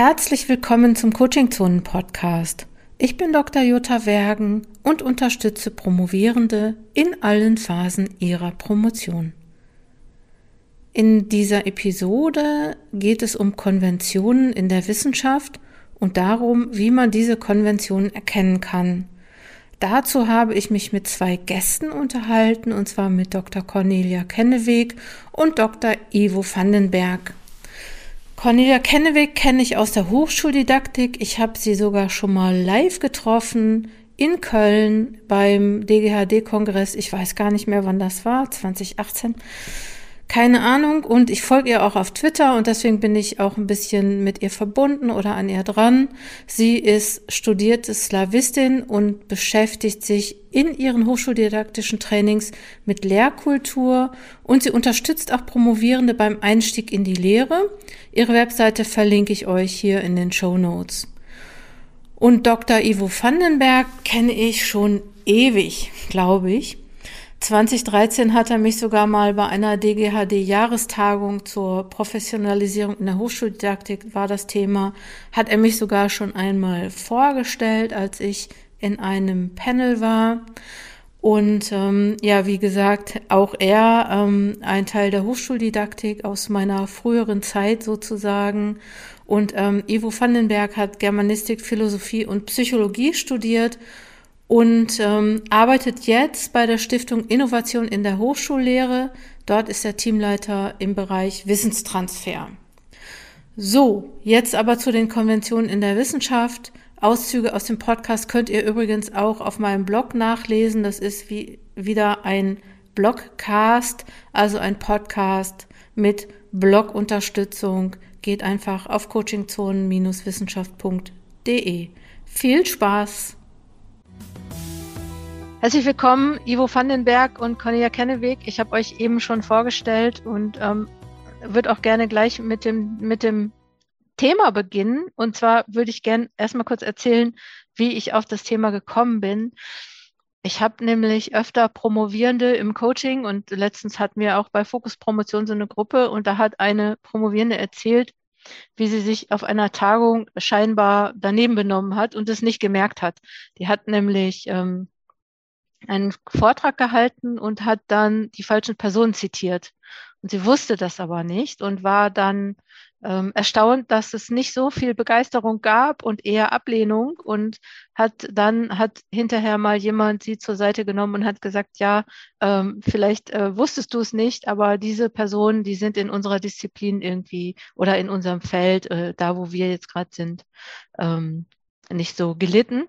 Herzlich willkommen zum Coaching Zonen Podcast. Ich bin Dr. Jutta Wergen und unterstütze Promovierende in allen Phasen ihrer Promotion. In dieser Episode geht es um Konventionen in der Wissenschaft und darum, wie man diese Konventionen erkennen kann. Dazu habe ich mich mit zwei Gästen unterhalten, und zwar mit Dr. Cornelia Kenneweg und Dr. Ivo Vandenberg. Cornelia Kenneweg kenne ich aus der Hochschuldidaktik. Ich habe sie sogar schon mal live getroffen in Köln beim DGHD-Kongress. Ich weiß gar nicht mehr, wann das war, 2018 keine Ahnung und ich folge ihr auch auf Twitter und deswegen bin ich auch ein bisschen mit ihr verbunden oder an ihr dran. Sie ist studierte Slawistin und beschäftigt sich in ihren hochschuldidaktischen Trainings mit Lehrkultur und sie unterstützt auch Promovierende beim Einstieg in die Lehre. Ihre Webseite verlinke ich euch hier in den Show Notes. Und Dr. Ivo Vandenberg kenne ich schon ewig, glaube ich. 2013 hat er mich sogar mal bei einer DGHD-Jahrestagung zur Professionalisierung in der Hochschuldidaktik war das Thema, hat er mich sogar schon einmal vorgestellt, als ich in einem Panel war. Und ähm, ja, wie gesagt, auch er ähm, ein Teil der Hochschuldidaktik aus meiner früheren Zeit sozusagen. Und ähm, Ivo Vandenberg hat Germanistik, Philosophie und Psychologie studiert und ähm, arbeitet jetzt bei der Stiftung Innovation in der Hochschullehre. Dort ist er Teamleiter im Bereich Wissenstransfer. So, jetzt aber zu den Konventionen in der Wissenschaft. Auszüge aus dem Podcast könnt ihr übrigens auch auf meinem Blog nachlesen. Das ist wie wieder ein Blogcast, also ein Podcast mit Blogunterstützung. Geht einfach auf coachingzonen-wissenschaft.de. Viel Spaß! Herzlich willkommen, Ivo Vandenberg und Cornelia Kenneweg. Ich habe euch eben schon vorgestellt und ähm, würde auch gerne gleich mit dem, mit dem Thema beginnen. Und zwar würde ich gerne erstmal kurz erzählen, wie ich auf das Thema gekommen bin. Ich habe nämlich öfter Promovierende im Coaching und letztens hatten wir auch bei Fokus Promotion so eine Gruppe und da hat eine Promovierende erzählt, wie sie sich auf einer Tagung scheinbar daneben benommen hat und es nicht gemerkt hat. Die hat nämlich ähm, einen Vortrag gehalten und hat dann die falschen Personen zitiert. Und sie wusste das aber nicht und war dann ähm, erstaunt, dass es nicht so viel Begeisterung gab und eher Ablehnung und hat dann hat hinterher mal jemand sie zur Seite genommen und hat gesagt, ja, ähm, vielleicht äh, wusstest du es nicht, aber diese Personen, die sind in unserer Disziplin irgendwie oder in unserem Feld, äh, da wo wir jetzt gerade sind, ähm, nicht so gelitten.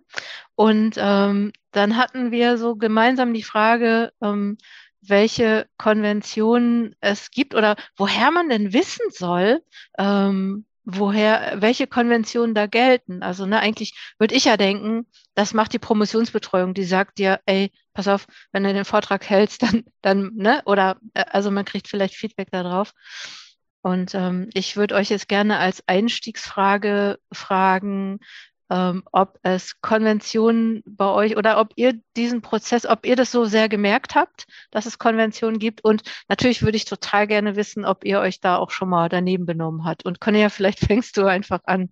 Und ähm, dann hatten wir so gemeinsam die Frage, ähm, welche Konventionen es gibt oder woher man denn wissen soll, ähm, woher, welche Konventionen da gelten. Also ne, eigentlich würde ich ja denken, das macht die Promotionsbetreuung, die sagt dir, ey, pass auf, wenn du den Vortrag hältst, dann, dann, ne, oder äh, also man kriegt vielleicht Feedback darauf. Und ähm, ich würde euch jetzt gerne als Einstiegsfrage fragen, ähm, ob es Konventionen bei euch oder ob ihr diesen Prozess, ob ihr das so sehr gemerkt habt, dass es Konventionen gibt. Und natürlich würde ich total gerne wissen, ob ihr euch da auch schon mal daneben benommen habt. Und Cornelia, vielleicht fängst du einfach an.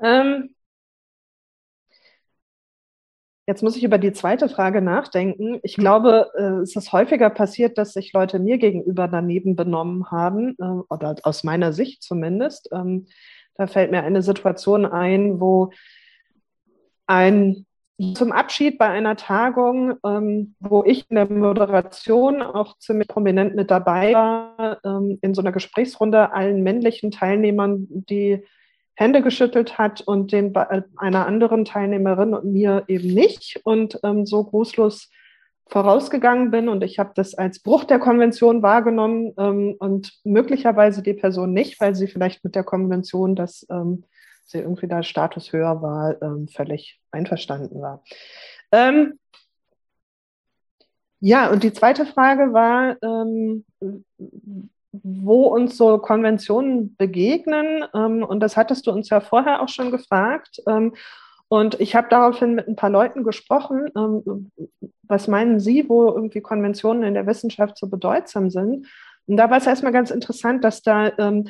Ähm, Jetzt muss ich über die zweite Frage nachdenken. Ich glaube, äh, es ist häufiger passiert, dass sich Leute mir gegenüber daneben benommen haben, äh, oder aus meiner Sicht zumindest. Ähm, da fällt mir eine Situation ein, wo ein zum Abschied bei einer Tagung, ähm, wo ich in der Moderation auch ziemlich prominent mit dabei war, ähm, in so einer Gesprächsrunde allen männlichen Teilnehmern die Hände geschüttelt hat und den äh, einer anderen Teilnehmerin und mir eben nicht. Und ähm, so grußlos vorausgegangen bin und ich habe das als Bruch der Konvention wahrgenommen ähm, und möglicherweise die Person nicht, weil sie vielleicht mit der Konvention, dass ähm, sie irgendwie da Status höher war, ähm, völlig einverstanden war. Ähm, ja, und die zweite Frage war, ähm, wo uns so Konventionen begegnen. Ähm, und das hattest du uns ja vorher auch schon gefragt. Und ich habe daraufhin mit ein paar Leuten gesprochen, ähm, was meinen Sie, wo irgendwie Konventionen in der Wissenschaft so bedeutsam sind? Und da war es erstmal ganz interessant, dass da ähm,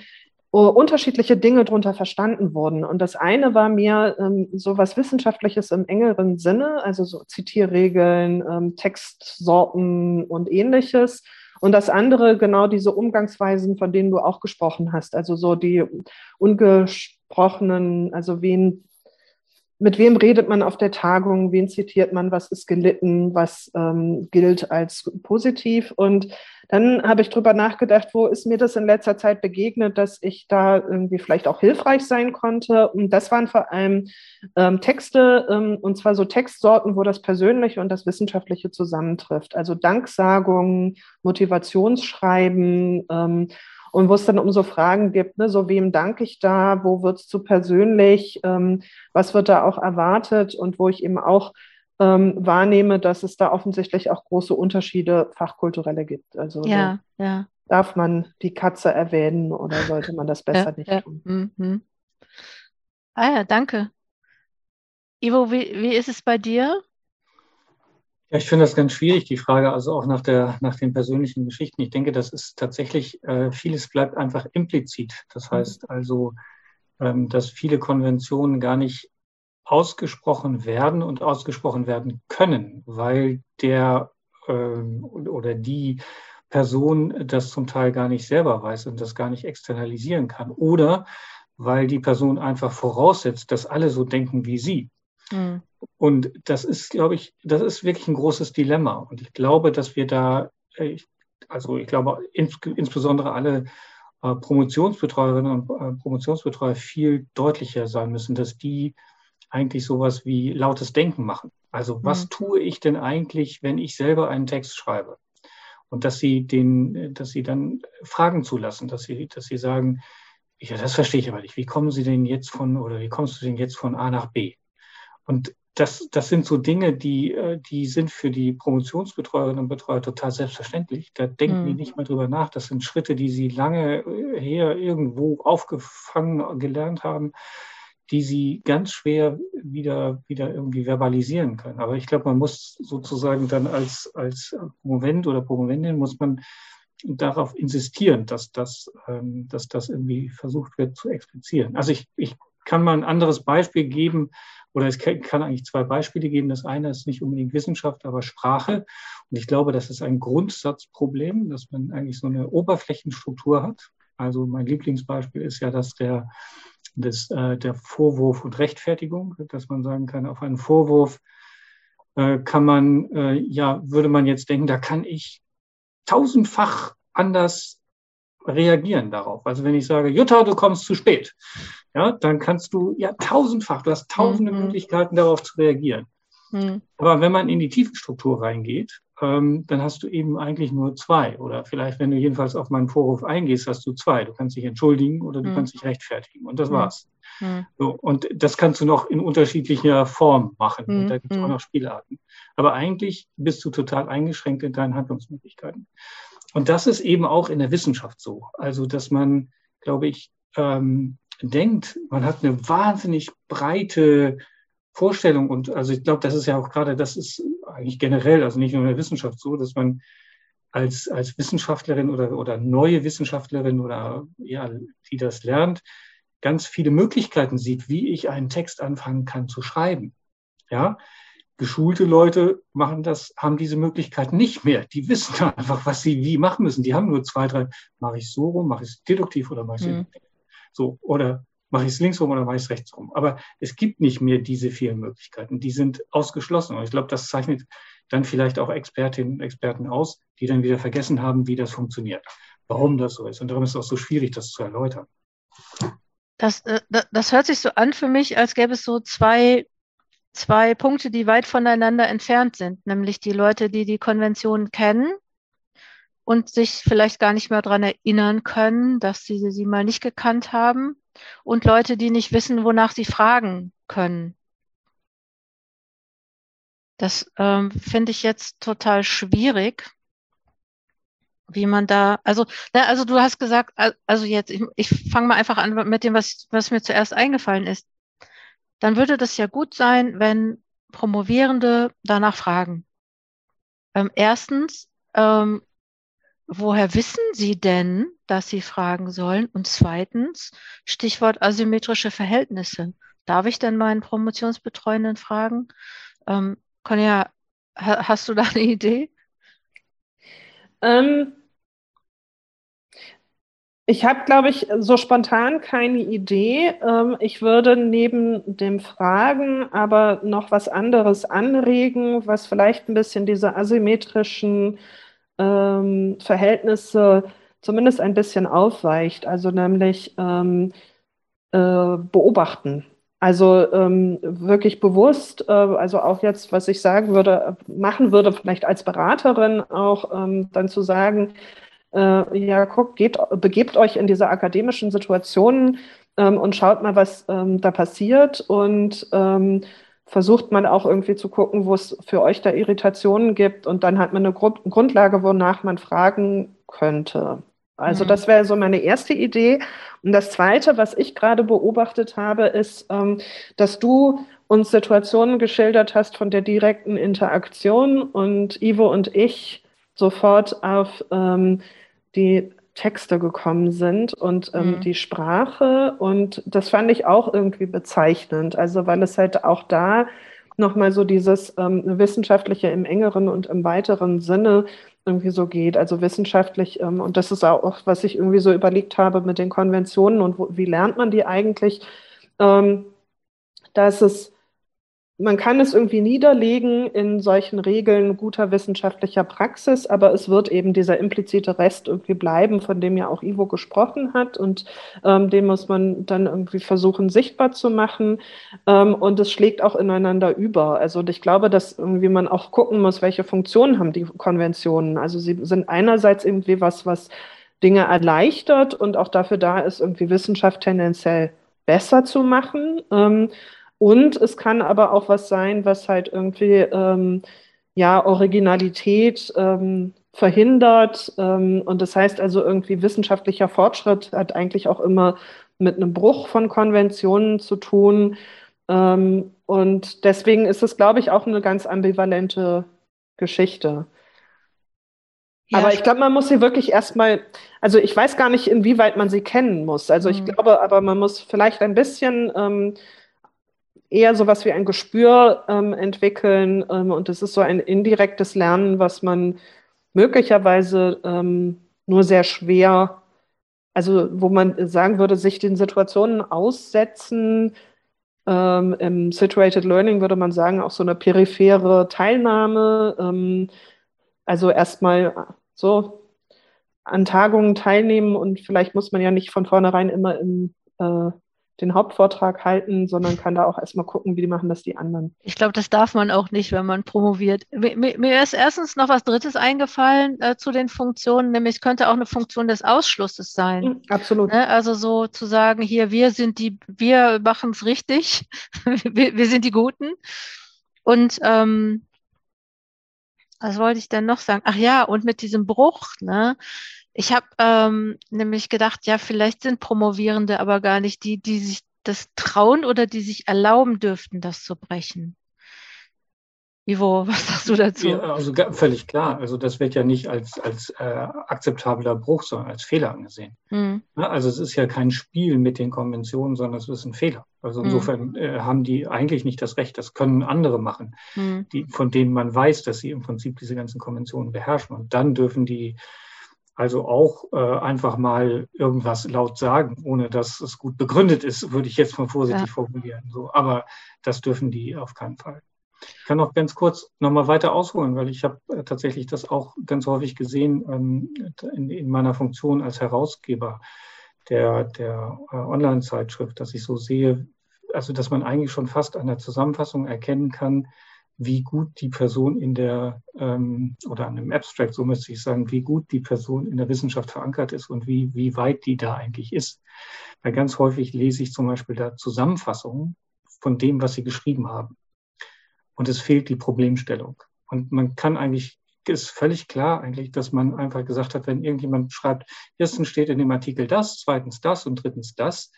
unterschiedliche Dinge darunter verstanden wurden. Und das eine war mir ähm, so was Wissenschaftliches im engeren Sinne, also so Zitierregeln, ähm, Textsorten und ähnliches. Und das andere genau diese Umgangsweisen, von denen du auch gesprochen hast, also so die ungesprochenen, also wen mit wem redet man auf der Tagung, wen zitiert man, was ist gelitten, was ähm, gilt als positiv. Und dann habe ich drüber nachgedacht, wo ist mir das in letzter Zeit begegnet, dass ich da irgendwie vielleicht auch hilfreich sein konnte. Und das waren vor allem ähm, Texte, ähm, und zwar so Textsorten, wo das Persönliche und das Wissenschaftliche zusammentrifft. Also Danksagungen, Motivationsschreiben, ähm, und wo es dann um so Fragen gibt, ne, so wem danke ich da, wo wird es zu persönlich, ähm, was wird da auch erwartet und wo ich eben auch ähm, wahrnehme, dass es da offensichtlich auch große Unterschiede fachkulturelle gibt. Also ja, so ja. darf man die Katze erwähnen oder sollte man das besser ja, nicht tun? Mhm. Ah ja, danke. Ivo, wie, wie ist es bei dir? Ja, ich finde das ganz schwierig, die Frage, also auch nach, der, nach den persönlichen Geschichten. Ich denke, das ist tatsächlich, äh, vieles bleibt einfach implizit. Das mhm. heißt also, ähm, dass viele Konventionen gar nicht ausgesprochen werden und ausgesprochen werden können, weil der ähm, oder die Person das zum Teil gar nicht selber weiß und das gar nicht externalisieren kann. Oder weil die Person einfach voraussetzt, dass alle so denken wie sie. Mhm. Und das ist, glaube ich, das ist wirklich ein großes Dilemma. Und ich glaube, dass wir da, äh, also ich glaube ins, insbesondere alle äh, Promotionsbetreuerinnen und äh, Promotionsbetreuer viel deutlicher sein müssen, dass die eigentlich sowas wie lautes Denken machen. Also was mhm. tue ich denn eigentlich, wenn ich selber einen Text schreibe? Und dass sie den, dass sie dann Fragen zulassen, dass sie, dass sie sagen, ja, das verstehe ich aber nicht. Wie kommen Sie denn jetzt von, oder wie kommst du denn jetzt von A nach B? Und das, das sind so Dinge, die, äh, die sind für die Promotionsbetreuerinnen und Betreuer total selbstverständlich. Da denken mhm. die nicht mehr drüber nach. Das sind Schritte, die sie lange äh, her irgendwo aufgefangen gelernt haben, die sie ganz schwer wieder, wieder irgendwie verbalisieren können. Aber ich glaube, man muss sozusagen dann als, als Promovent oder Promovendin muss man darauf insistieren, dass das, ähm, dass das irgendwie versucht wird zu explizieren. Also ich, ich kann mal ein anderes Beispiel geben, oder es kann eigentlich zwei Beispiele geben. Das eine ist nicht unbedingt Wissenschaft, aber Sprache. Und ich glaube, das ist ein Grundsatzproblem, dass man eigentlich so eine Oberflächenstruktur hat. Also mein Lieblingsbeispiel ist ja dass der, das, äh, der Vorwurf und Rechtfertigung, dass man sagen kann, auf einen Vorwurf äh, kann man, äh, ja, würde man jetzt denken, da kann ich tausendfach anders reagieren darauf. Also wenn ich sage, Jutta, du kommst zu spät, ja, dann kannst du ja tausendfach, du hast tausende mhm. Möglichkeiten darauf zu reagieren. Mhm. Aber wenn man in die Tiefenstruktur reingeht, ähm, dann hast du eben eigentlich nur zwei. Oder vielleicht, wenn du jedenfalls auf meinen Vorwurf eingehst, hast du zwei. Du kannst dich entschuldigen oder du mhm. kannst dich rechtfertigen. Und das mhm. war's. Mhm. So, und das kannst du noch in unterschiedlicher Form machen. Und mhm. da gibt es auch noch Spielarten. Aber eigentlich bist du total eingeschränkt in deinen Handlungsmöglichkeiten. Und das ist eben auch in der Wissenschaft so. Also, dass man, glaube ich, ähm, denkt, man hat eine wahnsinnig breite Vorstellung und also ich glaube, das ist ja auch gerade, das ist eigentlich generell, also nicht nur in der Wissenschaft so, dass man als, als Wissenschaftlerin oder, oder neue Wissenschaftlerin oder ja, die das lernt, ganz viele Möglichkeiten sieht, wie ich einen Text anfangen kann zu schreiben. Ja, geschulte Leute machen das, haben diese Möglichkeit nicht mehr. Die wissen einfach, was sie wie machen müssen. Die haben nur zwei, drei, mache ich so rum, mache ich es deduktiv oder mache ich es mhm. so. Oder mache ich es links rum oder mache ich es rechts rum. Aber es gibt nicht mehr diese vielen Möglichkeiten. Die sind ausgeschlossen. Und ich glaube, das zeichnet dann vielleicht auch Expertinnen und Experten aus, die dann wieder vergessen haben, wie das funktioniert, warum das so ist. Und darum ist es auch so schwierig, das zu erläutern. Das, äh, das hört sich so an für mich, als gäbe es so zwei zwei Punkte, die weit voneinander entfernt sind, nämlich die Leute, die die Konvention kennen und sich vielleicht gar nicht mehr daran erinnern können, dass sie sie mal nicht gekannt haben und Leute, die nicht wissen, wonach sie fragen können. Das ähm, finde ich jetzt total schwierig, wie man da, also, na, also du hast gesagt, also jetzt, ich, ich fange mal einfach an mit dem, was, was mir zuerst eingefallen ist dann würde das ja gut sein, wenn Promovierende danach fragen. Ähm, erstens, ähm, woher wissen Sie denn, dass Sie fragen sollen? Und zweitens, Stichwort asymmetrische Verhältnisse. Darf ich denn meinen Promotionsbetreuenden fragen? Ähm, Conja, hast du da eine Idee? Ähm, ich habe, glaube ich, so spontan keine Idee. Ähm, ich würde neben dem Fragen aber noch was anderes anregen, was vielleicht ein bisschen diese asymmetrischen ähm, Verhältnisse zumindest ein bisschen aufweicht. Also nämlich ähm, äh, beobachten. Also ähm, wirklich bewusst, äh, also auch jetzt, was ich sagen würde, machen würde, vielleicht als Beraterin auch ähm, dann zu sagen, äh, ja, guckt, geht, begebt euch in diese akademischen Situationen ähm, und schaut mal, was ähm, da passiert und ähm, versucht man auch irgendwie zu gucken, wo es für euch da Irritationen gibt und dann hat man eine Gru Grundlage, wonach man fragen könnte. Also mhm. das wäre so meine erste Idee. Und das Zweite, was ich gerade beobachtet habe, ist, ähm, dass du uns Situationen geschildert hast von der direkten Interaktion und Ivo und ich sofort auf ähm, die Texte gekommen sind und ähm, mhm. die Sprache. Und das fand ich auch irgendwie bezeichnend. Also weil es halt auch da nochmal so dieses ähm, Wissenschaftliche im engeren und im weiteren Sinne irgendwie so geht. Also wissenschaftlich, ähm, und das ist auch, was ich irgendwie so überlegt habe mit den Konventionen und wo, wie lernt man die eigentlich, ähm, dass es man kann es irgendwie niederlegen in solchen Regeln guter wissenschaftlicher Praxis, aber es wird eben dieser implizite Rest irgendwie bleiben, von dem ja auch Ivo gesprochen hat und ähm, den muss man dann irgendwie versuchen sichtbar zu machen ähm, und es schlägt auch ineinander über. Also ich glaube, dass irgendwie man auch gucken muss, welche Funktionen haben die Konventionen. Also sie sind einerseits irgendwie was, was Dinge erleichtert und auch dafür da ist, irgendwie Wissenschaft tendenziell besser zu machen. Ähm, und es kann aber auch was sein, was halt irgendwie ähm, ja Originalität ähm, verhindert. Ähm, und das heißt also irgendwie wissenschaftlicher Fortschritt hat eigentlich auch immer mit einem Bruch von Konventionen zu tun. Ähm, und deswegen ist es, glaube ich, auch eine ganz ambivalente Geschichte. Ja, aber ich glaube, man muss sie wirklich erstmal, also ich weiß gar nicht, inwieweit man sie kennen muss. Also ich mhm. glaube, aber man muss vielleicht ein bisschen ähm, eher so was wie ein Gespür ähm, entwickeln. Ähm, und das ist so ein indirektes Lernen, was man möglicherweise ähm, nur sehr schwer, also wo man sagen würde, sich den Situationen aussetzen. Ähm, Im Situated Learning würde man sagen, auch so eine periphere Teilnahme. Ähm, also erstmal so an Tagungen teilnehmen und vielleicht muss man ja nicht von vornherein immer im äh, den Hauptvortrag halten, sondern kann da auch erstmal gucken, wie machen das die anderen. Ich glaube, das darf man auch nicht, wenn man promoviert. Mir, mir ist erstens noch was Drittes eingefallen äh, zu den Funktionen, nämlich es könnte auch eine Funktion des Ausschlusses sein. Mhm, absolut. Ne? Also so zu sagen, hier, wir sind die, wir machen es richtig, wir, wir, sind die Guten. Und ähm, was wollte ich denn noch sagen? Ach ja, und mit diesem Bruch, ne? Ich habe ähm, nämlich gedacht, ja, vielleicht sind Promovierende aber gar nicht die, die sich das trauen oder die sich erlauben dürften, das zu brechen. Ivo, was sagst du dazu? Ja, also völlig klar. Also das wird ja nicht als, als äh, akzeptabler Bruch, sondern als Fehler angesehen. Mhm. Also es ist ja kein Spiel mit den Konventionen, sondern es ist ein Fehler. Also hm. insofern mhm. äh, haben die eigentlich nicht das Recht. Das können andere machen, mhm. die, von denen man weiß, dass sie im Prinzip diese ganzen Konventionen beherrschen. Und dann dürfen die also auch äh, einfach mal irgendwas laut sagen, ohne dass es gut begründet ist, würde ich jetzt mal vorsichtig ja. formulieren. So, aber das dürfen die auf keinen Fall. Ich kann noch ganz kurz nochmal weiter ausholen, weil ich habe äh, tatsächlich das auch ganz häufig gesehen ähm, in, in, meiner Funktion als Herausgeber der, der äh, Online-Zeitschrift, dass ich so sehe, also dass man eigentlich schon fast an der Zusammenfassung erkennen kann, wie gut die Person in der, ähm, oder an einem Abstract, so müsste ich sagen, wie gut die Person in der Wissenschaft verankert ist und wie, wie weit die da eigentlich ist. Weil ganz häufig lese ich zum Beispiel da Zusammenfassungen von dem, was sie geschrieben haben. Und es fehlt die Problemstellung. Und man kann eigentlich, ist völlig klar eigentlich, dass man einfach gesagt hat, wenn irgendjemand schreibt, erstens steht in dem Artikel das, zweitens das und drittens das,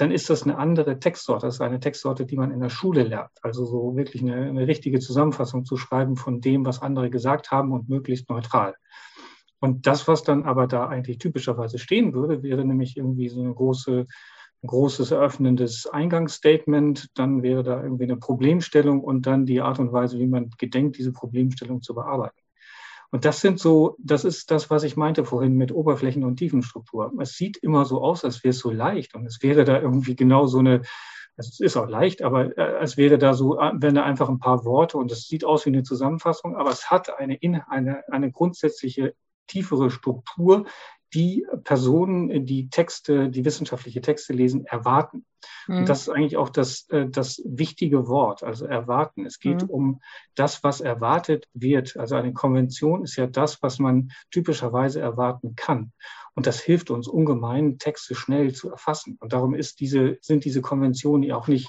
dann ist das eine andere Textsorte. Das ist eine Textsorte, die man in der Schule lernt. Also so wirklich eine, eine richtige Zusammenfassung zu schreiben von dem, was andere gesagt haben und möglichst neutral. Und das, was dann aber da eigentlich typischerweise stehen würde, wäre nämlich irgendwie so eine große ein großes eröffnendes Eingangsstatement, dann wäre da irgendwie eine Problemstellung und dann die Art und Weise, wie man gedenkt, diese Problemstellung zu bearbeiten. Und das sind so, das ist das, was ich meinte vorhin mit Oberflächen- und Tiefenstruktur. Es sieht immer so aus, als wäre es so leicht und es wäre da irgendwie genau so eine, also es ist auch leicht, aber äh, es wäre da so, äh, wenn da einfach ein paar Worte und es sieht aus wie eine Zusammenfassung, aber es hat eine, eine, eine grundsätzliche tiefere Struktur, die Personen, die Texte, die wissenschaftliche Texte lesen, erwarten. Mhm. Und das ist eigentlich auch das, äh, das wichtige Wort, also erwarten. Es geht mhm. um das, was erwartet wird. Also eine Konvention ist ja das, was man typischerweise erwarten kann. Und das hilft uns ungemein, Texte schnell zu erfassen. Und darum ist diese, sind diese Konventionen ja auch nicht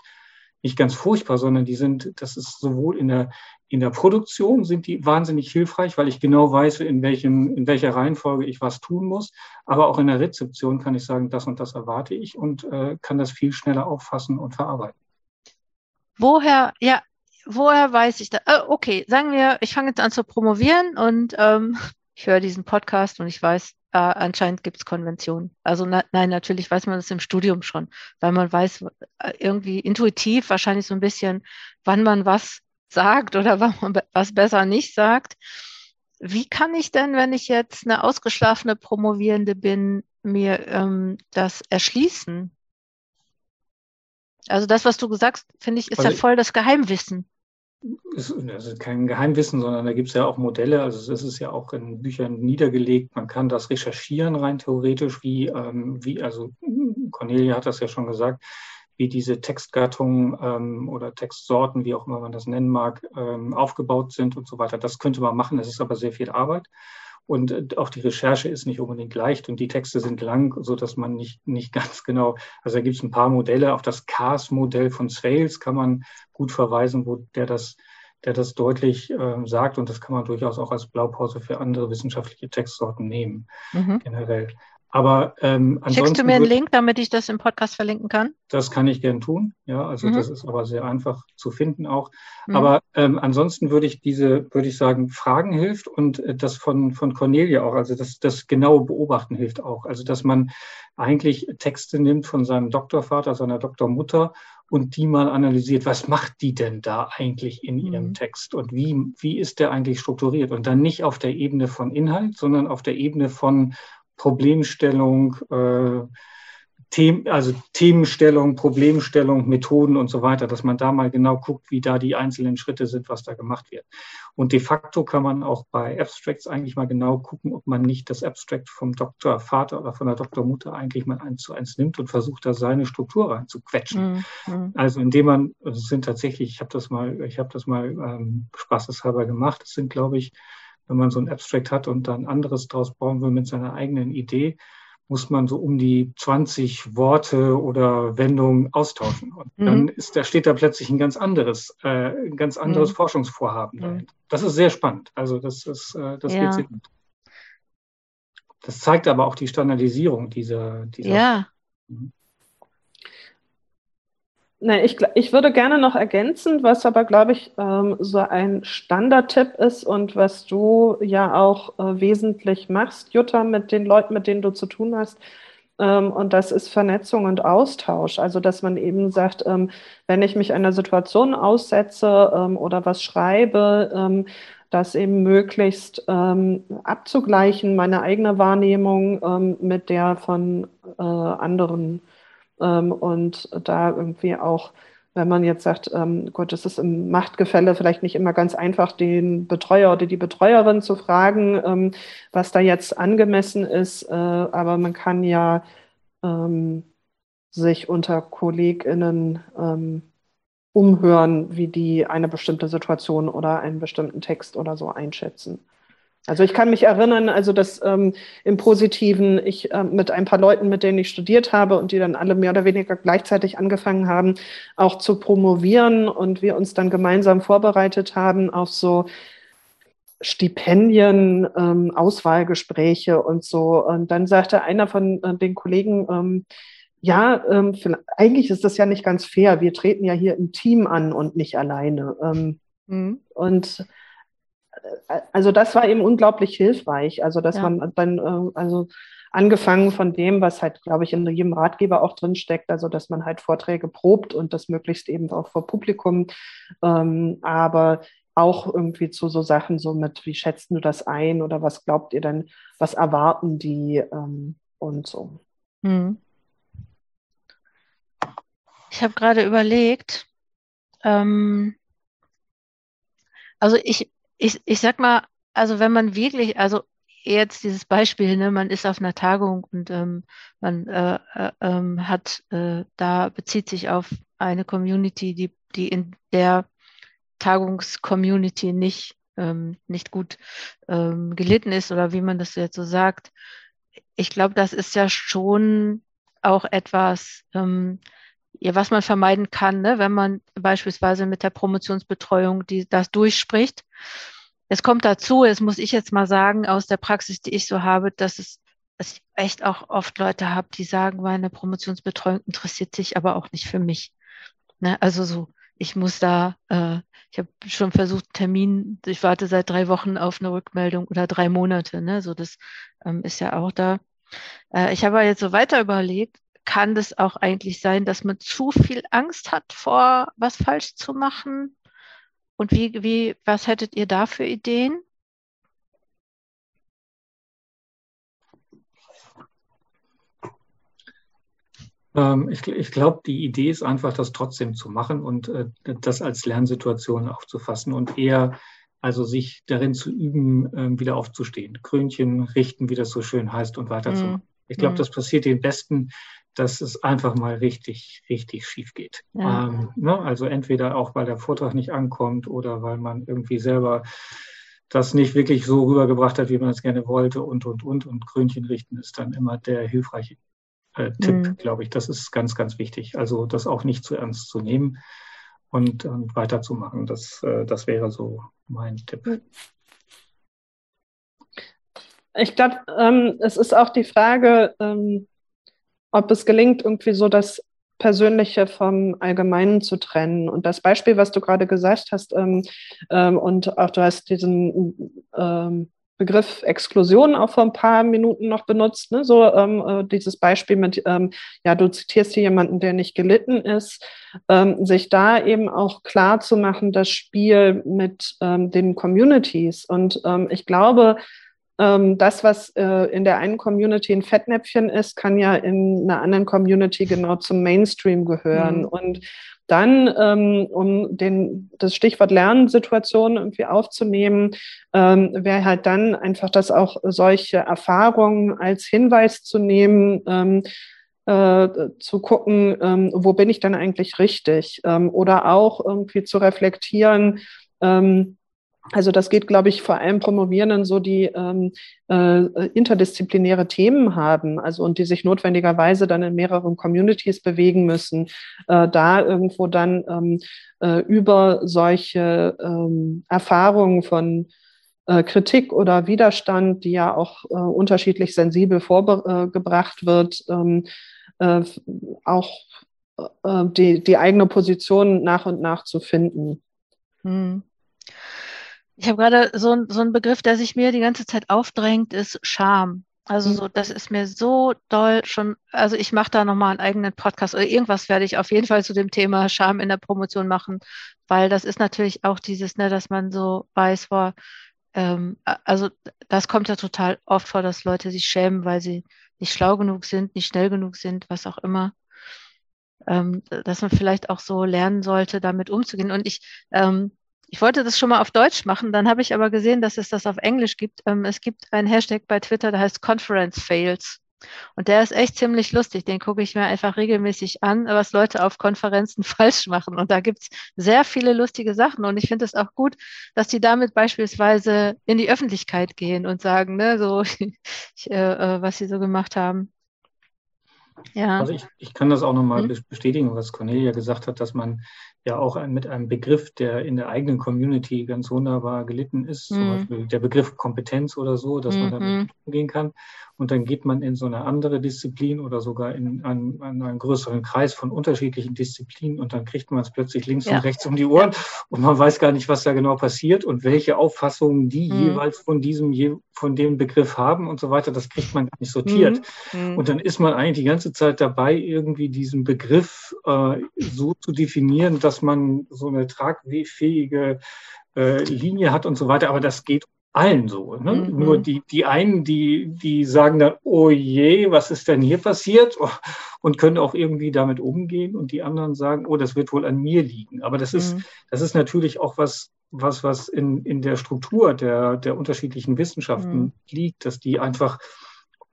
nicht ganz furchtbar, sondern die sind, das ist sowohl in der, in der Produktion sind die wahnsinnig hilfreich, weil ich genau weiß, in welchem, in welcher Reihenfolge ich was tun muss. Aber auch in der Rezeption kann ich sagen, das und das erwarte ich und äh, kann das viel schneller auffassen und verarbeiten. Woher, ja, woher weiß ich da? Äh, okay, sagen wir, ich fange jetzt an zu promovieren und ähm, ich höre diesen Podcast und ich weiß, äh, anscheinend gibt es Konventionen. Also na, nein, natürlich weiß man das im Studium schon, weil man weiß äh, irgendwie intuitiv wahrscheinlich so ein bisschen, wann man was sagt oder wann man was besser nicht sagt. Wie kann ich denn, wenn ich jetzt eine ausgeschlafene Promovierende bin, mir ähm, das erschließen? Also das, was du gesagt hast, finde ich, ist also ja voll das Geheimwissen das ist kein Geheimwissen, sondern da gibt es ja auch Modelle. Also es ist ja auch in Büchern niedergelegt. Man kann das recherchieren rein theoretisch, wie, ähm, wie also Cornelia hat das ja schon gesagt, wie diese Textgattungen ähm, oder Textsorten, wie auch immer man das nennen mag, ähm, aufgebaut sind und so weiter. Das könnte man machen. Es ist aber sehr viel Arbeit. Und äh, auch die Recherche ist nicht unbedingt leicht und die Texte sind lang, so dass man nicht, nicht ganz genau, also da gibt es ein paar Modelle. Auf das CAS-Modell von Sales kann man gut verweisen, wo der das, der das deutlich äh, sagt und das kann man durchaus auch als Blaupause für andere wissenschaftliche Textsorten nehmen, mhm. generell. Aber ähm, ansonsten. Schickst du mir einen Link, damit ich das im Podcast verlinken kann? Das kann ich gern tun. Ja, also mhm. das ist aber sehr einfach zu finden auch. Mhm. Aber ähm, ansonsten würde ich diese, würde ich sagen, Fragen hilft und äh, das von, von Cornelia auch, also das, das genaue Beobachten hilft auch. Also dass man eigentlich Texte nimmt von seinem Doktorvater, seiner Doktormutter und die mal analysiert, was macht die denn da eigentlich in ihrem mhm. Text und wie, wie ist der eigentlich strukturiert? Und dann nicht auf der Ebene von Inhalt, sondern auf der Ebene von Problemstellung, äh, Them also Themenstellung, Problemstellung, Methoden und so weiter, dass man da mal genau guckt, wie da die einzelnen Schritte sind, was da gemacht wird. Und de facto kann man auch bei Abstracts eigentlich mal genau gucken, ob man nicht das Abstract vom Doktorvater oder von der Doktormutter eigentlich mal eins zu eins nimmt und versucht, da seine Struktur reinzuquetschen. Mhm. Also indem man, es sind tatsächlich, ich habe das mal, ich habe das mal ähm, spaßeshalber gemacht, es sind, glaube ich, wenn man so ein Abstract hat und dann anderes draus bauen will mit seiner eigenen Idee, muss man so um die 20 Worte oder Wendungen austauschen. Und mhm. dann ist, da steht da plötzlich ein ganz anderes, äh, ein ganz anderes mhm. Forschungsvorhaben mhm. dahinter. Das ist sehr spannend. Also das ist, äh, das ja. geht sehr gut. Das zeigt aber auch die Standardisierung dieser, dieser ja. Nee, ich, ich würde gerne noch ergänzen, was aber, glaube ich, ähm, so ein Standardtipp ist und was du ja auch äh, wesentlich machst, Jutta, mit den Leuten, mit denen du zu tun hast. Ähm, und das ist Vernetzung und Austausch. Also, dass man eben sagt, ähm, wenn ich mich einer Situation aussetze ähm, oder was schreibe, ähm, das eben möglichst ähm, abzugleichen, meine eigene Wahrnehmung mit der von äh, anderen ähm, und da irgendwie auch, wenn man jetzt sagt, ähm, Gott, es ist im Machtgefälle vielleicht nicht immer ganz einfach, den Betreuer oder die Betreuerin zu fragen, ähm, was da jetzt angemessen ist, äh, aber man kann ja ähm, sich unter KollegInnen ähm, umhören, wie die eine bestimmte Situation oder einen bestimmten Text oder so einschätzen. Also ich kann mich erinnern, also dass ähm, im Positiven ich äh, mit ein paar Leuten, mit denen ich studiert habe und die dann alle mehr oder weniger gleichzeitig angefangen haben, auch zu promovieren und wir uns dann gemeinsam vorbereitet haben auf so Stipendien, ähm, Auswahlgespräche und so. Und dann sagte einer von äh, den Kollegen, ähm, ja, ähm, eigentlich ist das ja nicht ganz fair. Wir treten ja hier im Team an und nicht alleine. Ähm, mhm. Und also das war eben unglaublich hilfreich. Also dass ja. man dann, äh, also angefangen von dem, was halt, glaube ich, in jedem Ratgeber auch drin steckt, also dass man halt Vorträge probt und das möglichst eben auch vor Publikum. Ähm, aber auch irgendwie zu so Sachen so mit, wie schätzt du das ein oder was glaubt ihr denn, was erwarten die ähm, und so. Hm. Ich habe gerade überlegt, ähm, also ich, ich, ich sag mal, also wenn man wirklich, also jetzt dieses Beispiel, ne, man ist auf einer Tagung und ähm, man äh, äh, ähm, hat, äh, da bezieht sich auf eine Community, die, die in der Tagungscommunity nicht, ähm, nicht gut ähm, gelitten ist oder wie man das jetzt so sagt. Ich glaube, das ist ja schon auch etwas, ähm, ja, was man vermeiden kann, ne, wenn man beispielsweise mit der Promotionsbetreuung die, das durchspricht. Es kommt dazu, das muss ich jetzt mal sagen, aus der Praxis, die ich so habe, dass es dass ich echt auch oft Leute habe, die sagen, meine Promotionsbetreuung interessiert sich aber auch nicht für mich. Ne? Also so, ich muss da, äh, ich habe schon versucht, Termin, ich warte seit drei Wochen auf eine Rückmeldung oder drei Monate, ne? So, das ähm, ist ja auch da. Äh, ich habe jetzt so weiter überlegt, kann das auch eigentlich sein, dass man zu viel Angst hat vor was falsch zu machen? Und wie, wie, was hättet ihr da für Ideen? Ähm, ich, ich glaube, die Idee ist einfach, das trotzdem zu machen und äh, das als Lernsituation aufzufassen und eher also sich darin zu üben, äh, wieder aufzustehen, Krönchen richten, wie das so schön heißt, und weiterzumachen. Mm. Ich glaube, mm. das passiert den Besten, dass es einfach mal richtig, richtig schief geht. Ja. Ähm, ne? Also entweder auch, weil der Vortrag nicht ankommt oder weil man irgendwie selber das nicht wirklich so rübergebracht hat, wie man es gerne wollte und, und, und. Und Krönchen richten ist dann immer der hilfreiche äh, Tipp, mhm. glaube ich. Das ist ganz, ganz wichtig. Also das auch nicht zu ernst zu nehmen und, und weiterzumachen. Das, äh, das wäre so mein Tipp. Ich glaube, ähm, es ist auch die Frage, ähm, ob es gelingt, irgendwie so das Persönliche vom Allgemeinen zu trennen. Und das Beispiel, was du gerade gesagt hast, ähm, ähm, und auch du hast diesen ähm, Begriff Exklusion auch vor ein paar Minuten noch benutzt, ne? so ähm, äh, dieses Beispiel mit, ähm, ja, du zitierst hier jemanden, der nicht gelitten ist, ähm, sich da eben auch klar zu machen, das Spiel mit den Communities. Und ich glaube, das, was äh, in der einen Community ein Fettnäpfchen ist, kann ja in einer anderen Community genau zum Mainstream gehören. Mhm. Und dann, ähm, um den, das Stichwort Lernsituation irgendwie aufzunehmen, ähm, wäre halt dann einfach das auch solche Erfahrungen als Hinweis zu nehmen, ähm, äh, zu gucken, ähm, wo bin ich dann eigentlich richtig? Ähm, oder auch irgendwie zu reflektieren, ähm, also das geht, glaube ich, vor allem Promovierenden so, die ähm, äh, interdisziplinäre Themen haben, also und die sich notwendigerweise dann in mehreren Communities bewegen müssen, äh, da irgendwo dann ähm, äh, über solche ähm, Erfahrungen von äh, Kritik oder Widerstand, die ja auch äh, unterschiedlich sensibel vorgebracht wird, ähm, äh, auch die, die eigene Position nach und nach zu finden. Hm. Ich habe gerade so, so einen Begriff, der sich mir die ganze Zeit aufdrängt, ist Scham. Also mhm. so, das ist mir so doll schon, also ich mache da nochmal einen eigenen Podcast oder irgendwas werde ich auf jeden Fall zu dem Thema Scham in der Promotion machen, weil das ist natürlich auch dieses, ne, dass man so weiß, boah, ähm, also das kommt ja total oft vor, dass Leute sich schämen, weil sie nicht schlau genug sind, nicht schnell genug sind, was auch immer. Ähm, dass man vielleicht auch so lernen sollte, damit umzugehen. Und ich, ähm, ich wollte das schon mal auf Deutsch machen, dann habe ich aber gesehen, dass es das auf Englisch gibt. Ähm, es gibt einen Hashtag bei Twitter, der heißt Conference Fails. Und der ist echt ziemlich lustig. Den gucke ich mir einfach regelmäßig an, was Leute auf Konferenzen falsch machen. Und da gibt's sehr viele lustige Sachen. Und ich finde es auch gut, dass die damit beispielsweise in die Öffentlichkeit gehen und sagen, ne, so, ich, äh, äh, was sie so gemacht haben. Ja. Also ich, ich kann das auch nochmal mhm. bestätigen, was Cornelia gesagt hat, dass man ja auch ein, mit einem Begriff, der in der eigenen Community ganz wunderbar gelitten ist, mhm. zum Beispiel der Begriff Kompetenz oder so, dass mhm. man damit umgehen kann. Und dann geht man in so eine andere Disziplin oder sogar in einen, in einen größeren Kreis von unterschiedlichen Disziplinen und dann kriegt man es plötzlich links ja. und rechts um die Ohren und man weiß gar nicht, was da genau passiert und welche Auffassungen die mhm. jeweils von diesem, von dem Begriff haben und so weiter. Das kriegt man gar nicht sortiert. Mhm. Mhm. Und dann ist man eigentlich die ganze Zeit dabei, irgendwie diesen Begriff äh, so zu definieren, dass man so eine tragfähige äh, Linie hat und so weiter. Aber das geht allen so. Ne? Mhm. Nur die, die einen, die, die sagen dann, oh je, was ist denn hier passiert? Und können auch irgendwie damit umgehen. Und die anderen sagen, oh, das wird wohl an mir liegen. Aber das ist, mhm. das ist natürlich auch was, was, was in, in der Struktur der, der unterschiedlichen Wissenschaften mhm. liegt, dass die einfach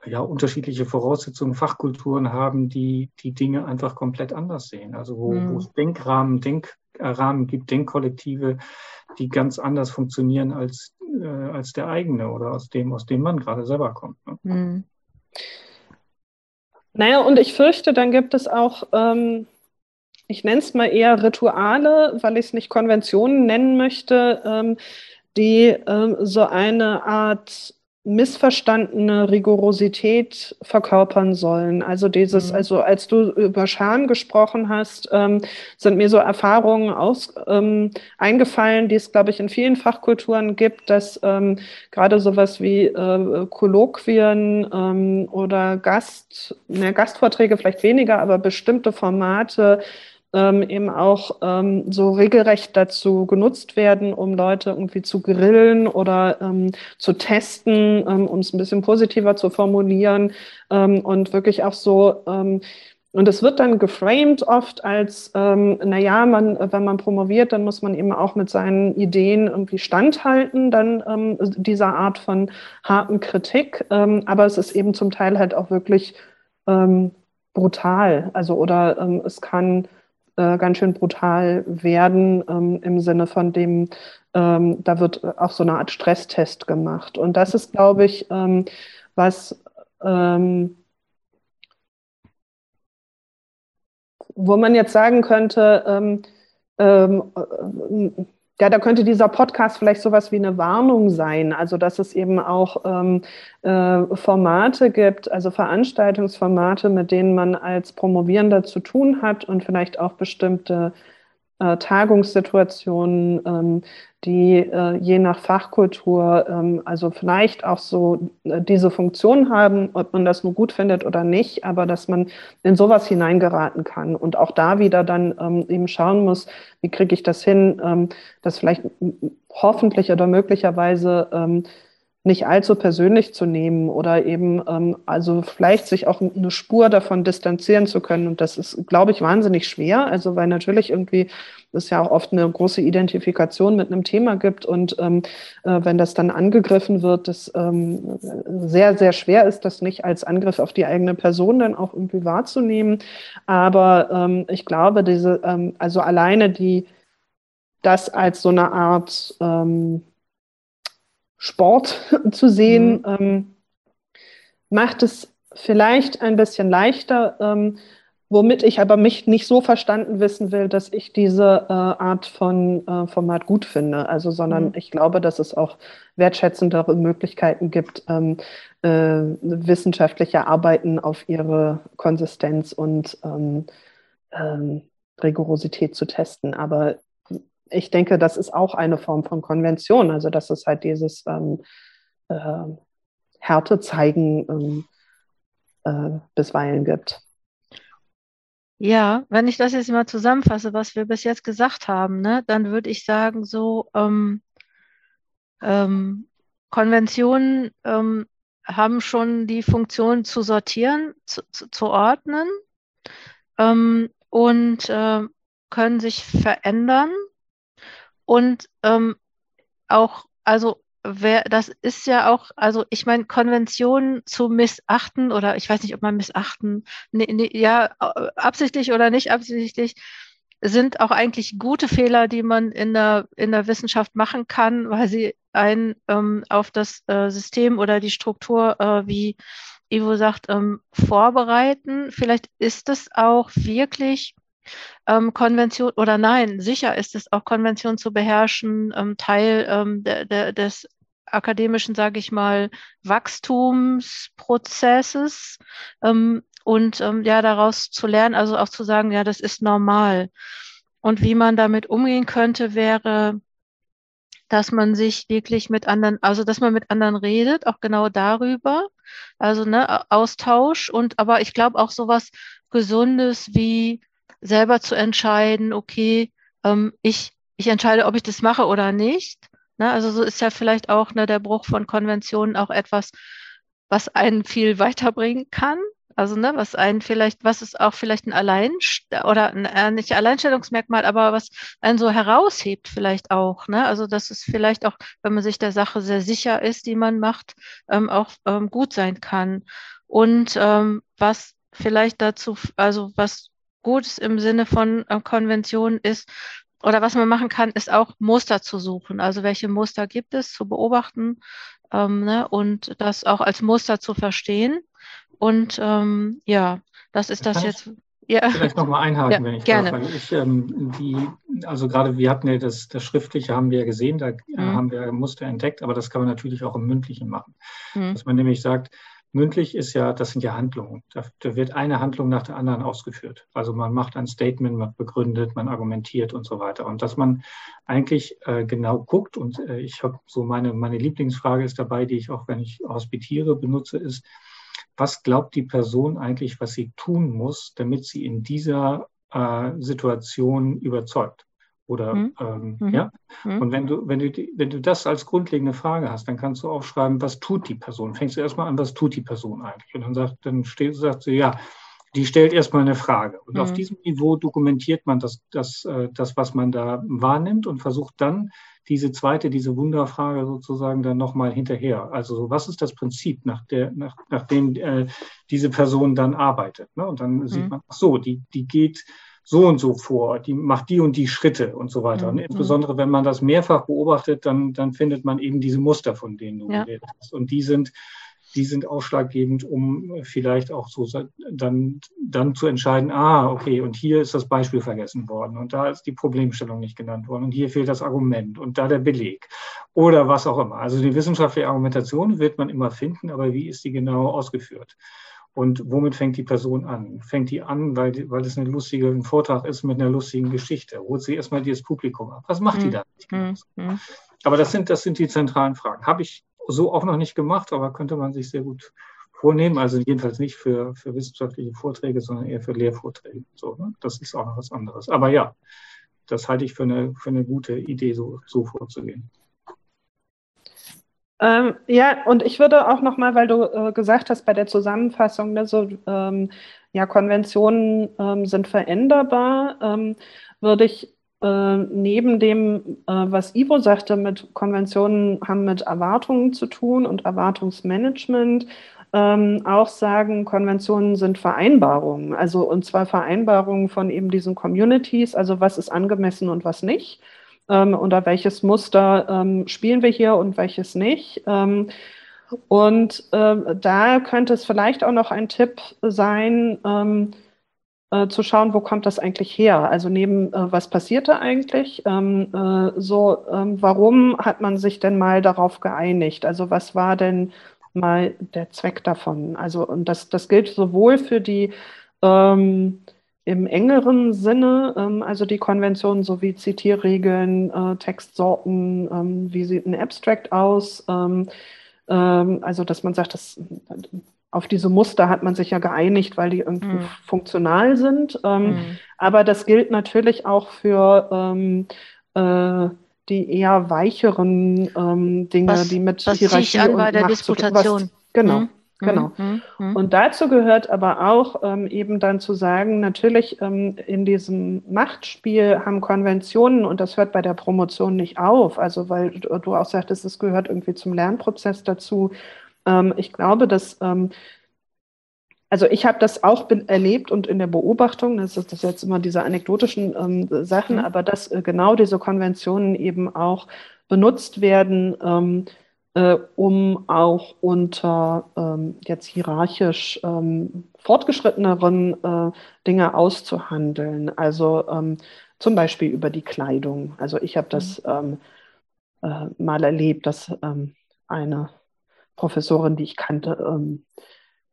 ja, unterschiedliche Voraussetzungen, Fachkulturen haben, die die Dinge einfach komplett anders sehen. Also wo, mhm. wo es Denkrahmen, Denkrahmen gibt, Denkkollektive, die ganz anders funktionieren als äh, als der eigene oder aus dem, aus dem man gerade selber kommt. Ne? Mhm. Naja, und ich fürchte, dann gibt es auch, ähm, ich nenne es mal eher Rituale, weil ich es nicht Konventionen nennen möchte, ähm, die ähm, so eine Art missverstandene Rigorosität verkörpern sollen. Also dieses, mhm. also als du über Scham gesprochen hast, ähm, sind mir so Erfahrungen aus, ähm, eingefallen, die es, glaube ich, in vielen Fachkulturen gibt, dass ähm, gerade sowas wie äh, Kolloquien ähm, oder Gast, ne, Gastvorträge vielleicht weniger, aber bestimmte Formate ähm, eben auch ähm, so regelrecht dazu genutzt werden, um Leute irgendwie zu grillen oder ähm, zu testen, ähm, um es ein bisschen positiver zu formulieren ähm, und wirklich auch so ähm, und es wird dann geframed oft als, ähm, naja, man, wenn man promoviert, dann muss man eben auch mit seinen Ideen irgendwie standhalten, dann ähm, dieser Art von harten Kritik. Ähm, aber es ist eben zum Teil halt auch wirklich brutal. Also oder es kann äh, ganz schön brutal werden ähm, im Sinne von dem, ähm, da wird auch so eine Art Stresstest gemacht. Und das ist, glaube ich, ähm, was ähm, wo man jetzt sagen könnte, ähm, äh, ja, da könnte dieser Podcast vielleicht sowas wie eine Warnung sein, also dass es eben auch ähm, äh, Formate gibt, also Veranstaltungsformate, mit denen man als Promovierender zu tun hat und vielleicht auch bestimmte äh, Tagungssituationen, ähm, die äh, je nach Fachkultur ähm, also vielleicht auch so äh, diese Funktion haben, ob man das nur gut findet oder nicht, aber dass man in sowas hineingeraten kann und auch da wieder dann ähm, eben schauen muss, wie kriege ich das hin, ähm, dass vielleicht hoffentlich oder möglicherweise ähm, nicht allzu persönlich zu nehmen oder eben ähm, also vielleicht sich auch eine Spur davon distanzieren zu können. Und das ist, glaube ich, wahnsinnig schwer. Also weil natürlich irgendwie es ja auch oft eine große Identifikation mit einem Thema gibt und ähm, äh, wenn das dann angegriffen wird, das ähm, sehr, sehr schwer ist, das nicht als Angriff auf die eigene Person dann auch irgendwie wahrzunehmen. Aber ähm, ich glaube, diese, ähm, also alleine die, das als so eine Art ähm, Sport zu sehen, mhm. ähm, macht es vielleicht ein bisschen leichter, ähm, womit ich aber mich nicht so verstanden wissen will, dass ich diese äh, Art von äh, Format gut finde. Also, sondern mhm. ich glaube, dass es auch wertschätzendere Möglichkeiten gibt, ähm, äh, wissenschaftliche Arbeiten auf ihre Konsistenz und ähm, ähm, Rigorosität zu testen. Aber ich denke, das ist auch eine Form von Konvention. Also, dass es halt dieses ähm, äh, Härte zeigen ähm, äh, bisweilen gibt. Ja, wenn ich das jetzt mal zusammenfasse, was wir bis jetzt gesagt haben, ne, dann würde ich sagen, so ähm, ähm, Konventionen ähm, haben schon die Funktion zu sortieren, zu, zu, zu ordnen ähm, und äh, können sich verändern und ähm, auch, also wer, das ist ja auch, also ich meine, Konventionen zu missachten oder ich weiß nicht, ob man missachten, ne, ne, ja, absichtlich oder nicht absichtlich, sind auch eigentlich gute Fehler, die man in der, in der Wissenschaft machen kann, weil sie einen ähm, auf das äh, System oder die Struktur, äh, wie Ivo sagt, ähm, vorbereiten. Vielleicht ist es auch wirklich ähm, Konvention oder nein, sicher ist es auch Konvention zu beherrschen, ähm, Teil ähm, de, de, des akademischen, sage ich mal, Wachstumsprozesses ähm, und ähm, ja daraus zu lernen, also auch zu sagen, ja, das ist normal. Und wie man damit umgehen könnte, wäre dass man sich wirklich mit anderen, also dass man mit anderen redet, auch genau darüber, also ne, Austausch und aber ich glaube auch sowas Gesundes wie selber zu entscheiden, okay, ähm, ich, ich entscheide, ob ich das mache oder nicht. Ne? Also so ist ja vielleicht auch ne, der Bruch von Konventionen auch etwas, was einen viel weiterbringen kann. Also, ne, was einen vielleicht, was ist auch vielleicht ein Allein oder ein, äh, nicht Alleinstellungsmerkmal, aber was einen so heraushebt vielleicht auch, ne? Also, dass es vielleicht auch, wenn man sich der Sache sehr sicher ist, die man macht, ähm, auch ähm, gut sein kann. Und ähm, was vielleicht dazu, also was gut im Sinne von äh, Konvention ist, oder was man machen kann, ist auch Muster zu suchen. Also welche Muster gibt es zu beobachten ähm, ne, und das auch als Muster zu verstehen. Und ähm, ja, das ist das jetzt. Ja. Vielleicht nochmal einhaken, ja, wenn ich gerne. Darf, weil ich, ähm, die, also gerade wir hatten ja das, das Schriftliche haben wir ja gesehen, da mhm. haben wir Muster entdeckt, aber das kann man natürlich auch im Mündlichen machen. Mhm. Dass man nämlich sagt, mündlich ist ja, das sind ja Handlungen. Da, da, wird eine Handlung nach der anderen ausgeführt. Also man macht ein Statement, man begründet, man argumentiert und so weiter. Und dass man eigentlich äh, genau guckt und äh, ich habe so meine, meine Lieblingsfrage ist dabei, die ich auch, wenn ich hospitiere, benutze, ist, was glaubt die Person eigentlich, was sie tun muss, damit sie in dieser äh, Situation überzeugt? Oder mhm. Ähm, mhm. ja. Mhm. Und wenn du, wenn du, wenn du das als grundlegende Frage hast, dann kannst du aufschreiben, was tut die Person? Fängst du erstmal an, was tut die Person eigentlich? Und dann sagt, dann steht, sagt sie, ja, die stellt erstmal eine Frage. Und auf mhm. diesem Niveau dokumentiert man das, das, äh, das, was man da wahrnimmt und versucht dann diese zweite, diese Wunderfrage sozusagen dann nochmal hinterher. Also was ist das Prinzip, nach, der, nach, nach dem äh, diese Person dann arbeitet? Ne? Und dann mhm. sieht man, ach so, die, die geht so und so vor, die macht die und die Schritte und so weiter. Mhm. Und insbesondere, wenn man das mehrfach beobachtet, dann, dann findet man eben diese Muster, von denen du ja. geredet hast. Und die sind die sind ausschlaggebend, um vielleicht auch so dann, dann zu entscheiden, ah, okay, und hier ist das Beispiel vergessen worden und da ist die Problemstellung nicht genannt worden und hier fehlt das Argument und da der Beleg oder was auch immer. Also die wissenschaftliche Argumentation wird man immer finden, aber wie ist die genau ausgeführt? Und womit fängt die Person an? Fängt die an, weil, weil es ein lustiger Vortrag ist mit einer lustigen Geschichte? Holt sie erstmal dieses Publikum ab? Was macht die da? Mhm. Mhm. Aber das sind, das sind die zentralen Fragen. Habe ich so auch noch nicht gemacht, aber könnte man sich sehr gut vornehmen. Also jedenfalls nicht für, für wissenschaftliche Vorträge, sondern eher für Lehrvorträge. So, ne? Das ist auch noch was anderes. Aber ja, das halte ich für eine, für eine gute Idee, so, so vorzugehen. Ähm, ja, und ich würde auch nochmal, weil du äh, gesagt hast bei der Zusammenfassung, ne, so, ähm, ja, Konventionen ähm, sind veränderbar, ähm, würde ich äh, neben dem, äh, was Ivo sagte, mit Konventionen haben mit Erwartungen zu tun und Erwartungsmanagement, ähm, auch sagen, Konventionen sind Vereinbarungen. Also und zwar Vereinbarungen von eben diesen Communities, also was ist angemessen und was nicht. Ähm, oder welches Muster ähm, spielen wir hier und welches nicht. Ähm, und äh, da könnte es vielleicht auch noch ein Tipp sein, ähm, äh, zu schauen, wo kommt das eigentlich her? Also neben, äh, was passierte eigentlich? Ähm, äh, so, ähm, warum hat man sich denn mal darauf geeinigt? Also was war denn mal der Zweck davon? Also, und das, das gilt sowohl für die ähm, im engeren Sinne, ähm, also die Konventionen sowie Zitierregeln, äh, Textsorten, ähm, wie sieht ein Abstract aus? Ähm, also, dass man sagt, das auf diese Muster hat man sich ja geeinigt, weil die irgendwie mhm. funktional sind. Ähm, mhm. Aber das gilt natürlich auch für ähm, äh, die eher weicheren ähm, Dinge, was, die mit was Hierarchie an bei der Disputation. Was, genau. Mhm. Genau. Mhm, mhm. Und dazu gehört aber auch ähm, eben dann zu sagen, natürlich ähm, in diesem Machtspiel haben Konventionen, und das hört bei der Promotion nicht auf, also weil du auch sagtest, es gehört irgendwie zum Lernprozess dazu, ähm, ich glaube, dass ähm, also ich habe das auch erlebt und in der Beobachtung, das ist das jetzt immer diese anekdotischen ähm, Sachen, mhm. aber dass äh, genau diese Konventionen eben auch benutzt werden, ähm, äh, um auch unter ähm, jetzt hierarchisch ähm, fortgeschritteneren äh, Dinge auszuhandeln. Also ähm, zum Beispiel über die Kleidung. Also ich habe das mhm. ähm, äh, mal erlebt, dass ähm, eine Professorin, die ich kannte, ähm,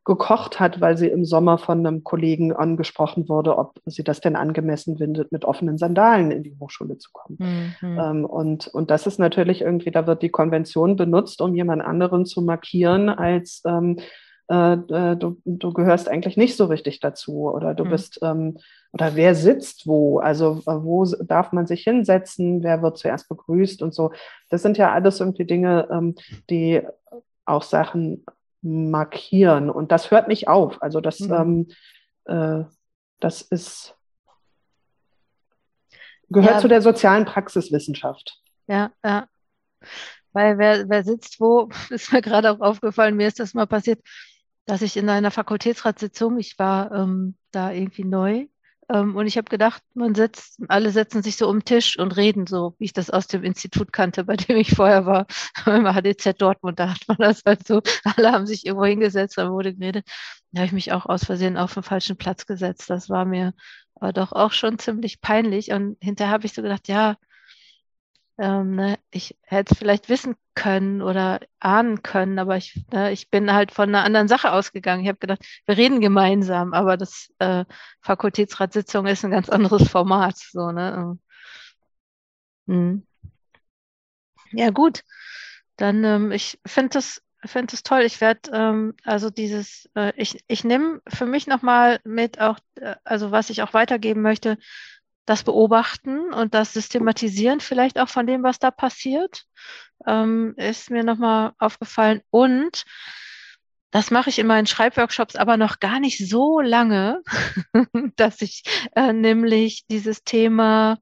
gekocht hat, weil sie im Sommer von einem Kollegen angesprochen wurde, ob sie das denn angemessen findet, mit offenen Sandalen in die Hochschule zu kommen. Mhm. Ähm, und, und das ist natürlich irgendwie, da wird die Konvention benutzt, um jemand anderen zu markieren, als ähm, äh, äh du, du gehörst eigentlich nicht so richtig dazu oder du mhm. bist, ähm, oder wer sitzt wo, also äh, wo darf man sich hinsetzen, wer wird zuerst begrüßt und so. Das sind ja alles irgendwie Dinge, ähm, die auch Sachen markieren. Und das hört nicht auf. Also das, mhm. ähm, äh, das ist gehört ja. zu der sozialen Praxiswissenschaft. Ja, ja. Weil wer, wer sitzt wo, ist mir gerade auch aufgefallen, mir ist das mal passiert, dass ich in einer Fakultätsratssitzung, ich war ähm, da irgendwie neu, und ich habe gedacht, man setzt, alle setzen sich so um den Tisch und reden so, wie ich das aus dem Institut kannte, bei dem ich vorher war, beim HDZ Dortmund, da hat man das halt so, alle haben sich irgendwo hingesetzt, da wurde geredet. Da habe ich mich auch aus Versehen auf den falschen Platz gesetzt. Das war mir aber doch auch schon ziemlich peinlich. Und hinterher habe ich so gedacht, ja, ähm, ne, ich hätte es vielleicht wissen können oder ahnen können, aber ich, ne, ich bin halt von einer anderen Sache ausgegangen. Ich habe gedacht, wir reden gemeinsam, aber das äh, Fakultätsratssitzung ist ein ganz anderes Format. So, ne? Mhm. Ja, gut. Dann, ähm, ich finde das, finde es toll. Ich werde, ähm, also dieses, äh, ich, ich nehme für mich nochmal mit auch, äh, also was ich auch weitergeben möchte, das Beobachten und das Systematisieren vielleicht auch von dem, was da passiert, ähm, ist mir nochmal aufgefallen. Und das mache ich in meinen Schreibworkshops aber noch gar nicht so lange, dass ich äh, nämlich dieses Thema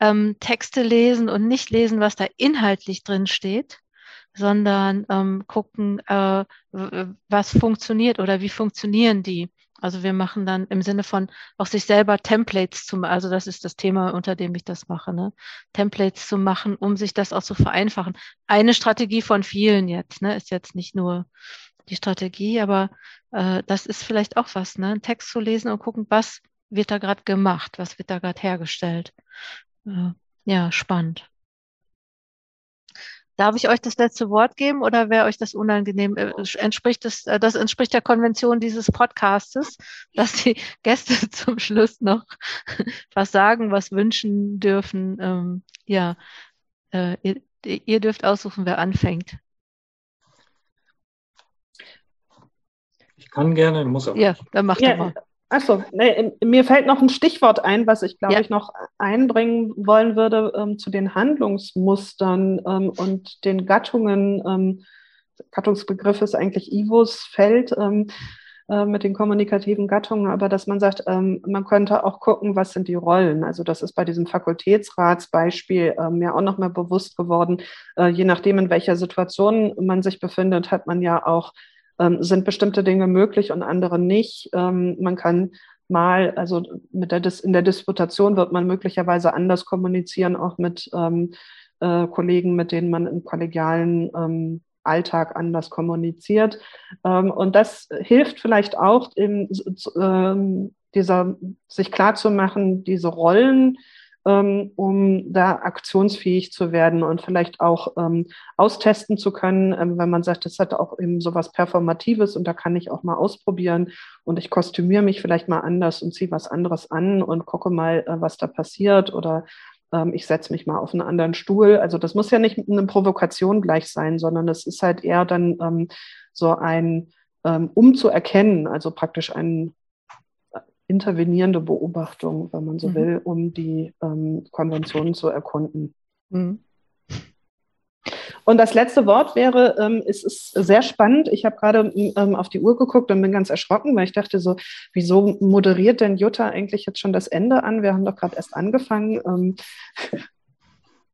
ähm, Texte lesen und nicht lesen, was da inhaltlich drin steht, sondern ähm, gucken, äh, was funktioniert oder wie funktionieren die. Also wir machen dann im Sinne von auch sich selber Templates zu machen. Also das ist das Thema, unter dem ich das mache. Ne? Templates zu machen, um sich das auch zu vereinfachen. Eine Strategie von vielen jetzt, ne? ist jetzt nicht nur die Strategie, aber äh, das ist vielleicht auch was, ne? einen Text zu lesen und gucken, was wird da gerade gemacht, was wird da gerade hergestellt. Äh, ja, spannend. Darf ich euch das letzte Wort geben oder wäre euch das unangenehm? Äh, entspricht das, äh, das entspricht der Konvention dieses Podcastes, dass die Gäste zum Schluss noch was sagen, was wünschen dürfen. Ähm, ja, äh, ihr, ihr, dürft aussuchen, wer anfängt. Ich kann gerne, muss auch. Ja, dann macht ja, mal. Achso, nee, mir fällt noch ein Stichwort ein, was ich, glaube ja. ich, noch einbringen wollen würde ähm, zu den Handlungsmustern ähm, und den Gattungen. Ähm, Gattungsbegriff ist eigentlich Ivos Feld ähm, äh, mit den kommunikativen Gattungen, aber dass man sagt, ähm, man könnte auch gucken, was sind die Rollen. Also das ist bei diesem Fakultätsratsbeispiel äh, mir auch noch mal bewusst geworden. Äh, je nachdem, in welcher Situation man sich befindet, hat man ja auch ähm, sind bestimmte Dinge möglich und andere nicht. Ähm, man kann mal, also mit der Dis in der Disputation wird man möglicherweise anders kommunizieren, auch mit ähm, äh, Kollegen, mit denen man im kollegialen ähm, Alltag anders kommuniziert. Ähm, und das hilft vielleicht auch, in, äh, dieser, sich klarzumachen, diese Rollen, ähm, um da aktionsfähig zu werden und vielleicht auch ähm, austesten zu können, ähm, wenn man sagt, das hat auch eben sowas Performatives und da kann ich auch mal ausprobieren und ich kostümiere mich vielleicht mal anders und ziehe was anderes an und gucke mal, äh, was da passiert oder ähm, ich setze mich mal auf einen anderen Stuhl. Also das muss ja nicht eine Provokation gleich sein, sondern es ist halt eher dann ähm, so ein ähm, um zu erkennen, also praktisch ein intervenierende Beobachtung, wenn man so mhm. will, um die ähm, Konventionen zu erkunden. Mhm. Und das letzte Wort wäre, ähm, es ist sehr spannend. Ich habe gerade ähm, auf die Uhr geguckt und bin ganz erschrocken, weil ich dachte so, wieso moderiert denn Jutta eigentlich jetzt schon das Ende an? Wir haben doch gerade erst angefangen. Ähm,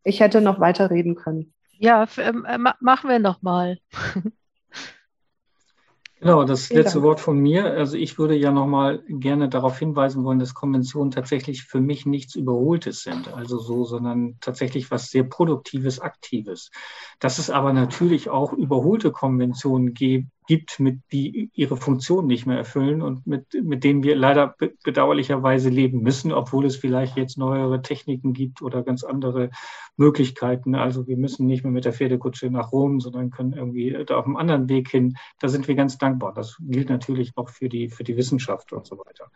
ich hätte noch weiterreden können. Ja, ähm, äh, machen wir noch mal. Genau, das Vielen letzte Dank. Wort von mir. Also ich würde ja nochmal gerne darauf hinweisen wollen, dass Konventionen tatsächlich für mich nichts Überholtes sind. Also so, sondern tatsächlich was sehr Produktives, Aktives. Dass es aber natürlich auch überholte Konventionen gibt, gibt, mit, die ihre Funktion nicht mehr erfüllen und mit, mit denen wir leider bedauerlicherweise leben müssen, obwohl es vielleicht jetzt neuere Techniken gibt oder ganz andere Möglichkeiten. Also wir müssen nicht mehr mit der Pferdekutsche nach Rom, sondern können irgendwie da auf einem anderen Weg hin. Da sind wir ganz dankbar. Das gilt natürlich auch für die, für die Wissenschaft und so weiter.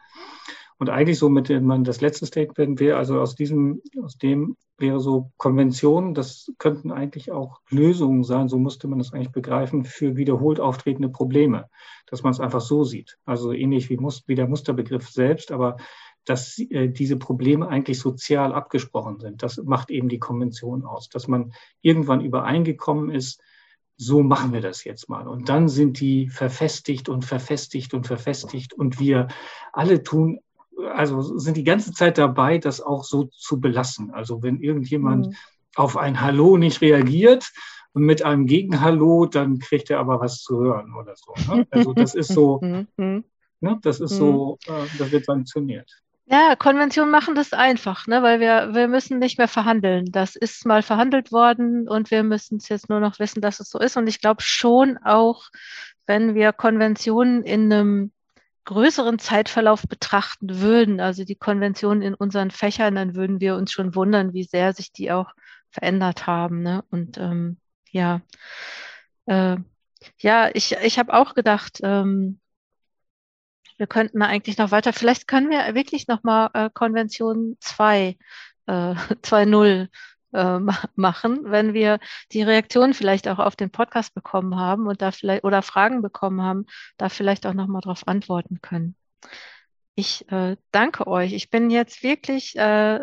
Und eigentlich so mit dem, das letzte Statement wäre, also aus diesem, aus dem wäre so Konventionen, das könnten eigentlich auch Lösungen sein, so musste man das eigentlich begreifen, für wiederholt auftretende Probleme, dass man es einfach so sieht. Also ähnlich wie, wie der Musterbegriff selbst, aber dass äh, diese Probleme eigentlich sozial abgesprochen sind. Das macht eben die Konvention aus, dass man irgendwann übereingekommen ist, so machen wir das jetzt mal. Und dann sind die verfestigt und verfestigt und verfestigt und wir alle tun also sind die ganze Zeit dabei, das auch so zu belassen. Also wenn irgendjemand mhm. auf ein Hallo nicht reagiert und mit einem Gegenhallo, dann kriegt er aber was zu hören oder so. Ne? Also das ist so, mhm. ne? das ist so, mhm. äh, das wird sanktioniert. Ja, Konventionen machen das einfach, ne? weil wir, wir müssen nicht mehr verhandeln. Das ist mal verhandelt worden und wir müssen es jetzt nur noch wissen, dass es so ist. Und ich glaube schon auch, wenn wir Konventionen in einem größeren Zeitverlauf betrachten würden, also die Konventionen in unseren Fächern, dann würden wir uns schon wundern, wie sehr sich die auch verändert haben. Ne? Und ähm, ja, äh, ja, ich, ich habe auch gedacht, ähm, wir könnten eigentlich noch weiter, vielleicht können wir wirklich nochmal äh, Konvention 2, äh, 2.0 äh, machen, wenn wir die Reaktion vielleicht auch auf den Podcast bekommen haben und da vielleicht oder Fragen bekommen haben, da vielleicht auch nochmal drauf antworten können. Ich äh, danke euch. Ich bin jetzt wirklich äh,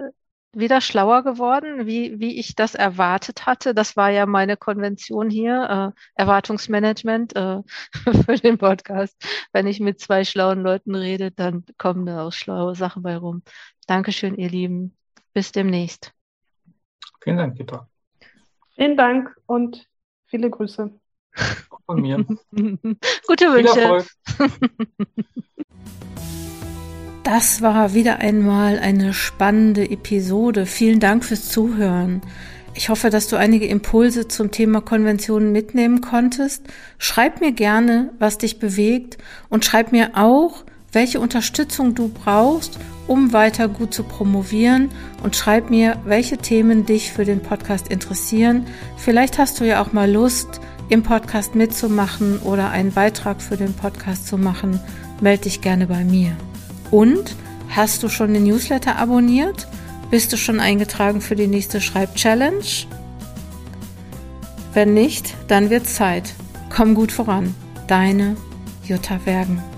wieder schlauer geworden, wie, wie ich das erwartet hatte. Das war ja meine Konvention hier, äh, Erwartungsmanagement äh, für den Podcast. Wenn ich mit zwei schlauen Leuten rede, dann kommen da auch schlaue Sachen bei rum. Dankeschön, ihr Lieben. Bis demnächst. Vielen Dank, Peter. Vielen Dank und viele Grüße. Von mir. Gute Wünsche. Das war wieder einmal eine spannende Episode. Vielen Dank fürs Zuhören. Ich hoffe, dass du einige Impulse zum Thema Konventionen mitnehmen konntest. Schreib mir gerne, was dich bewegt und schreib mir auch, welche Unterstützung du brauchst, um weiter gut zu promovieren und schreib mir, welche Themen dich für den Podcast interessieren. Vielleicht hast du ja auch mal Lust, im Podcast mitzumachen oder einen Beitrag für den Podcast zu machen. Melde dich gerne bei mir. Und hast du schon den Newsletter abonniert? Bist du schon eingetragen für die nächste Schreib-Challenge? Wenn nicht, dann wird Zeit. Komm gut voran. Deine Jutta Wergen.